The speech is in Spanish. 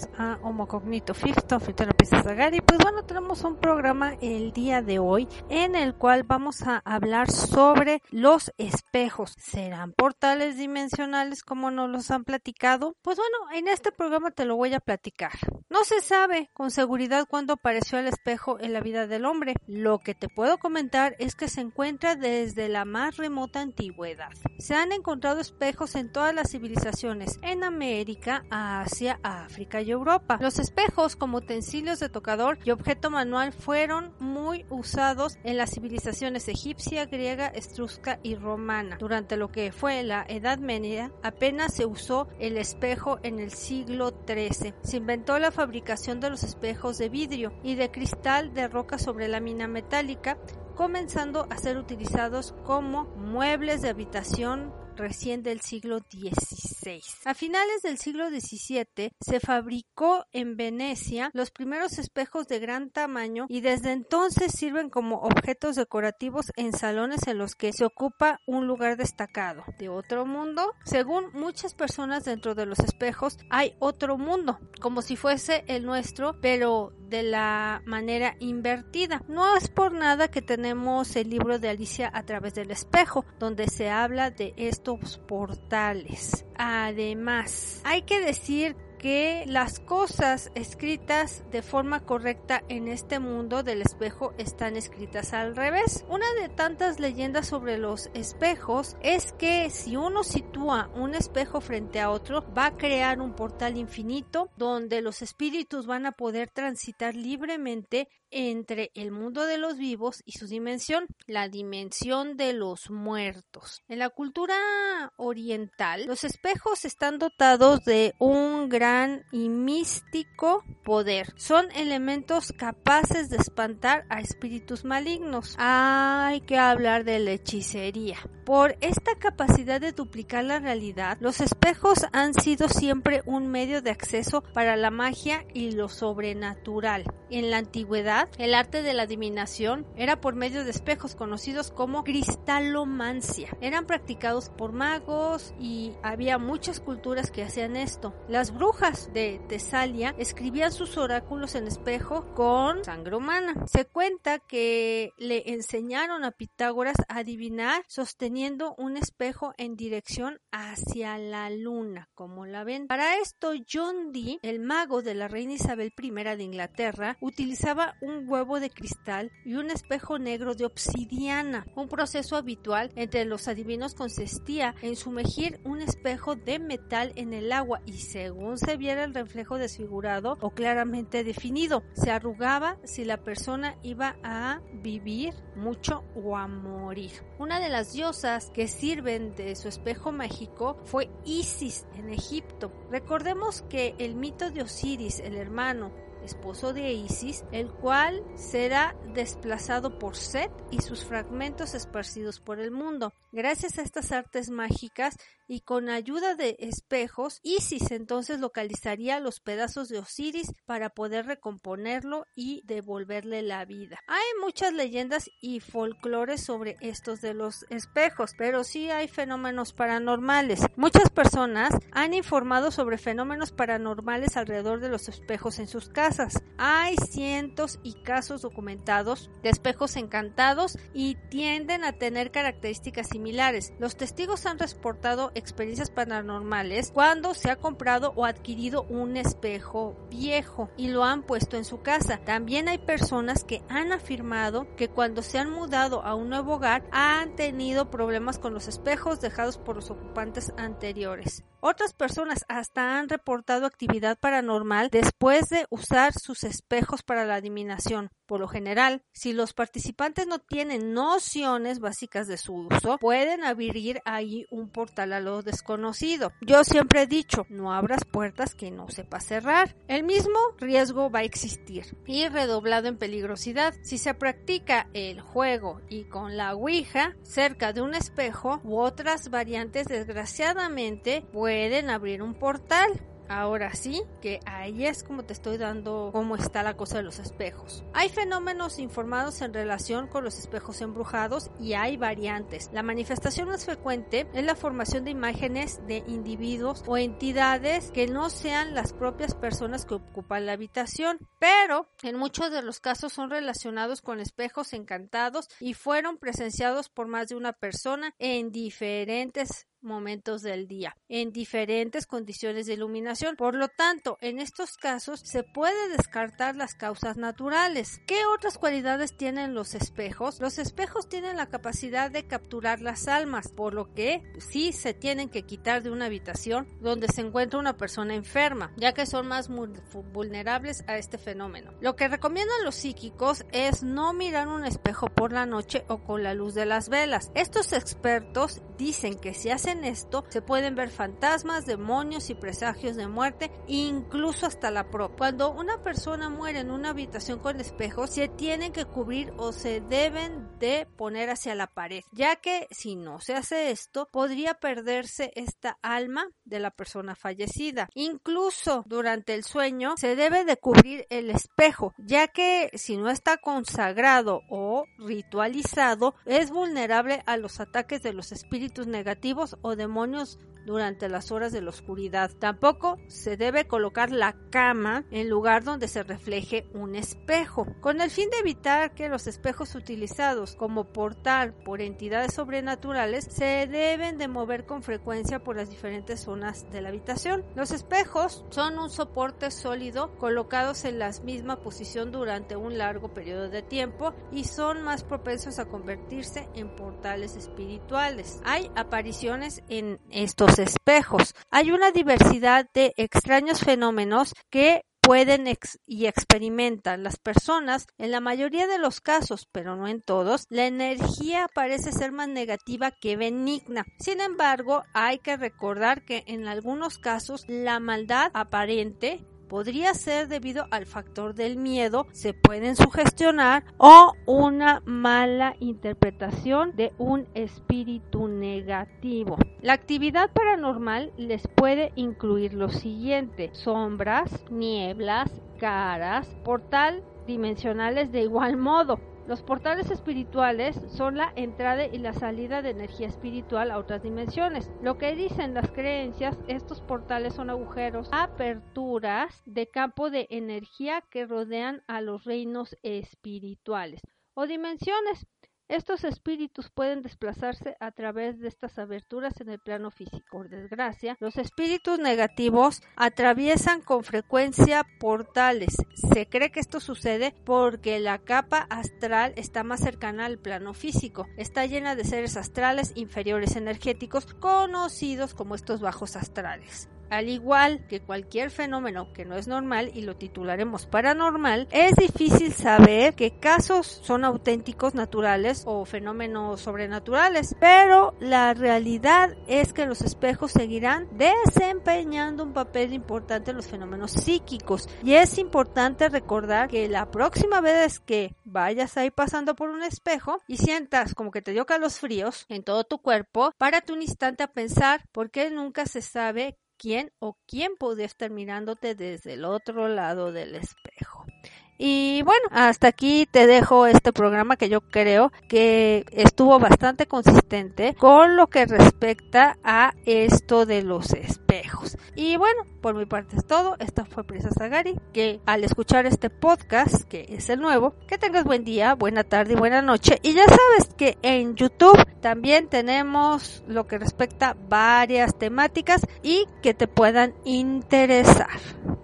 Bienvenidos a Homo Cognito Fifth of Sagari. Pues bueno, tenemos un programa el día de hoy en el cual vamos a hablar sobre los espejos. ¿Serán portales dimensionales como nos los han platicado? Pues bueno, en este programa te lo voy a platicar. No se sabe con seguridad cuándo apareció el espejo en la vida del hombre. Lo que te puedo comentar es que se encuentra desde la más remota antigüedad. Se han encontrado espejos en todas las civilizaciones, en América, Asia, África y Europa. Los espejos como utensilios de tocador y objeto manual fueron muy usados en las civilizaciones egipcia, griega, estrusca y romana. Durante lo que fue la Edad Media, apenas se usó el espejo en el siglo XIII. Se inventó la fabricación de los espejos de vidrio y de cristal de roca sobre lámina metálica, comenzando a ser utilizados como muebles de habitación recién del siglo XVI. A finales del siglo XVII se fabricó en Venecia los primeros espejos de gran tamaño y desde entonces sirven como objetos decorativos en salones en los que se ocupa un lugar destacado. De otro mundo, según muchas personas dentro de los espejos, hay otro mundo, como si fuese el nuestro, pero de la manera invertida. No es por nada que tenemos el libro de Alicia a través del espejo, donde se habla de estos portales. Además, hay que decir que las cosas escritas de forma correcta en este mundo del espejo están escritas al revés. Una de tantas leyendas sobre los espejos es que si uno sitúa un espejo frente a otro va a crear un portal infinito donde los espíritus van a poder transitar libremente entre el mundo de los vivos y su dimensión, la dimensión de los muertos. En la cultura oriental, los espejos están dotados de un gran y místico poder. Son elementos capaces de espantar a espíritus malignos. Hay que hablar de la hechicería. Por esta capacidad de duplicar la realidad, los espejos han sido siempre un medio de acceso para la magia y lo sobrenatural. En la antigüedad, el arte de la adivinación era por medio de espejos conocidos como cristalomancia. Eran practicados por magos y había muchas culturas que hacían esto. Las brujas de Tesalia escribían sus oráculos en espejo con sangre humana. Se cuenta que le enseñaron a Pitágoras a adivinar sosteniendo un espejo en dirección hacia la luna, como la ven. Para esto, John Dee, el mago de la reina Isabel I de Inglaterra, utilizaba un huevo de cristal y un espejo negro de obsidiana. Un proceso habitual entre los adivinos consistía en sumergir un espejo de metal en el agua y según se viera el reflejo desfigurado o claramente definido, se arrugaba si la persona iba a vivir mucho o a morir. Una de las diosas que sirven de su espejo mágico fue Isis en Egipto. Recordemos que el mito de Osiris, el hermano esposo de Isis, el cual será desplazado por Set y sus fragmentos esparcidos por el mundo. Gracias a estas artes mágicas y con ayuda de espejos, Isis entonces localizaría los pedazos de Osiris para poder recomponerlo y devolverle la vida. Hay muchas leyendas y folclores sobre estos de los espejos, pero sí hay fenómenos paranormales. Muchas personas han informado sobre fenómenos paranormales alrededor de los espejos en sus casas. Hay cientos y casos documentados de espejos encantados y tienden a tener características similares. Los testigos han reportado experiencias paranormales cuando se ha comprado o adquirido un espejo viejo y lo han puesto en su casa. También hay personas que han afirmado que cuando se han mudado a un nuevo hogar han tenido problemas con los espejos dejados por los ocupantes anteriores. Otras personas hasta han reportado actividad paranormal después de usar sus espejos para la adivinación. Por lo general, si los participantes no tienen nociones básicas de su uso, pueden abrir ahí un portal a lo desconocido. Yo siempre he dicho, no abras puertas que no sepa cerrar. El mismo riesgo va a existir y redoblado en peligrosidad. Si se practica el juego y con la Ouija cerca de un espejo u otras variantes, desgraciadamente pueden abrir un portal. Ahora sí, que ahí es como te estoy dando cómo está la cosa de los espejos. Hay fenómenos informados en relación con los espejos embrujados y hay variantes. La manifestación más frecuente es la formación de imágenes de individuos o entidades que no sean las propias personas que ocupan la habitación, pero en muchos de los casos son relacionados con espejos encantados y fueron presenciados por más de una persona en diferentes momentos del día en diferentes condiciones de iluminación. Por lo tanto, en estos casos se puede descartar las causas naturales. ¿Qué otras cualidades tienen los espejos? Los espejos tienen la capacidad de capturar las almas, por lo que sí se tienen que quitar de una habitación donde se encuentra una persona enferma, ya que son más vulnerables a este fenómeno. Lo que recomiendan los psíquicos es no mirar un espejo por la noche o con la luz de las velas. Estos expertos dicen que si hacen esto, se pueden ver fantasmas, demonios y presagios de muerte, incluso hasta la propia. Cuando una persona muere en una habitación con espejos, se tienen que cubrir o se deben de poner hacia la pared, ya que si no se hace esto, podría perderse esta alma de la persona fallecida. Incluso durante el sueño se debe de cubrir el espejo, ya que si no está consagrado o ritualizado, es vulnerable a los ataques de los espíritus negativos o demonios durante las horas de la oscuridad. Tampoco se debe colocar la cama en lugar donde se refleje un espejo, con el fin de evitar que los espejos utilizados como portal por entidades sobrenaturales se deben de mover con frecuencia por las diferentes zonas de la habitación. Los espejos son un soporte sólido colocados en la misma posición durante un largo periodo de tiempo y son más propensos a convertirse en portales espirituales. Hay apariciones en estos espejos. Hay una diversidad de extraños fenómenos que pueden y experimentan las personas, en la mayoría de los casos, pero no en todos, la energía parece ser más negativa que benigna. Sin embargo, hay que recordar que en algunos casos la maldad aparente podría ser debido al factor del miedo, se pueden sugestionar o una mala interpretación de un espíritu negativo. La actividad paranormal les puede incluir lo siguiente, sombras, nieblas, caras, portal dimensionales de igual modo, los portales espirituales son la entrada y la salida de energía espiritual a otras dimensiones. Lo que dicen las creencias, estos portales son agujeros, aperturas de campo de energía que rodean a los reinos espirituales o dimensiones. Estos espíritus pueden desplazarse a través de estas aberturas en el plano físico. Por desgracia, los espíritus negativos atraviesan con frecuencia portales. Se cree que esto sucede porque la capa astral está más cercana al plano físico. Está llena de seres astrales inferiores energéticos conocidos como estos bajos astrales. Al igual que cualquier fenómeno que no es normal y lo titularemos paranormal, es difícil saber qué casos son auténticos naturales o fenómenos sobrenaturales, pero la realidad es que los espejos seguirán desempeñando un papel importante en los fenómenos psíquicos. Y es importante recordar que la próxima vez que vayas ahí pasando por un espejo y sientas como que te dio calos fríos en todo tu cuerpo, párate un instante a pensar porque nunca se sabe quién o quién podría estar mirándote desde el otro lado del espejo. Y bueno, hasta aquí te dejo este programa que yo creo que estuvo bastante consistente con lo que respecta a esto de los espejos. Y bueno, por mi parte es todo. Esta fue Prisa Sagari, que al escuchar este podcast, que es el nuevo, que tengas buen día, buena tarde y buena noche. Y ya sabes que en YouTube también tenemos lo que respecta varias temáticas y que te puedan interesar.